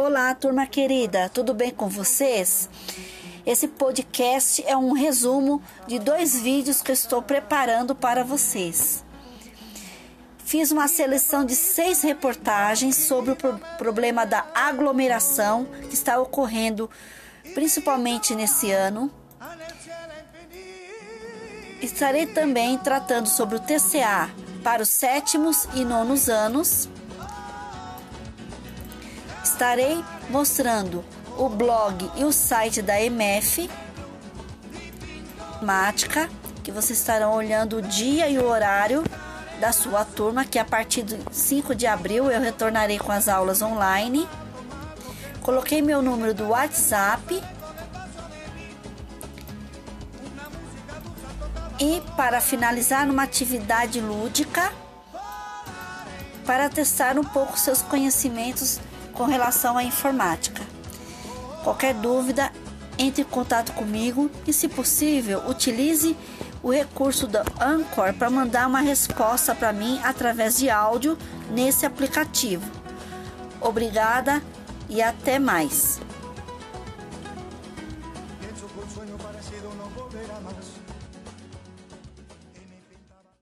Olá, turma querida, tudo bem com vocês? Esse podcast é um resumo de dois vídeos que eu estou preparando para vocês. Fiz uma seleção de seis reportagens sobre o pro problema da aglomeração que está ocorrendo principalmente nesse ano. Estarei também tratando sobre o TCA para os sétimos e nonos anos estarei mostrando o blog e o site da MF Mática, que vocês estarão olhando o dia e o horário da sua turma, que a partir de 5 de abril eu retornarei com as aulas online. Coloquei meu número do WhatsApp. E para finalizar, numa atividade lúdica, para testar um pouco seus conhecimentos com relação à informática. Qualquer dúvida, entre em contato comigo e, se possível, utilize o recurso da Anchor para mandar uma resposta para mim através de áudio nesse aplicativo. Obrigada e até mais.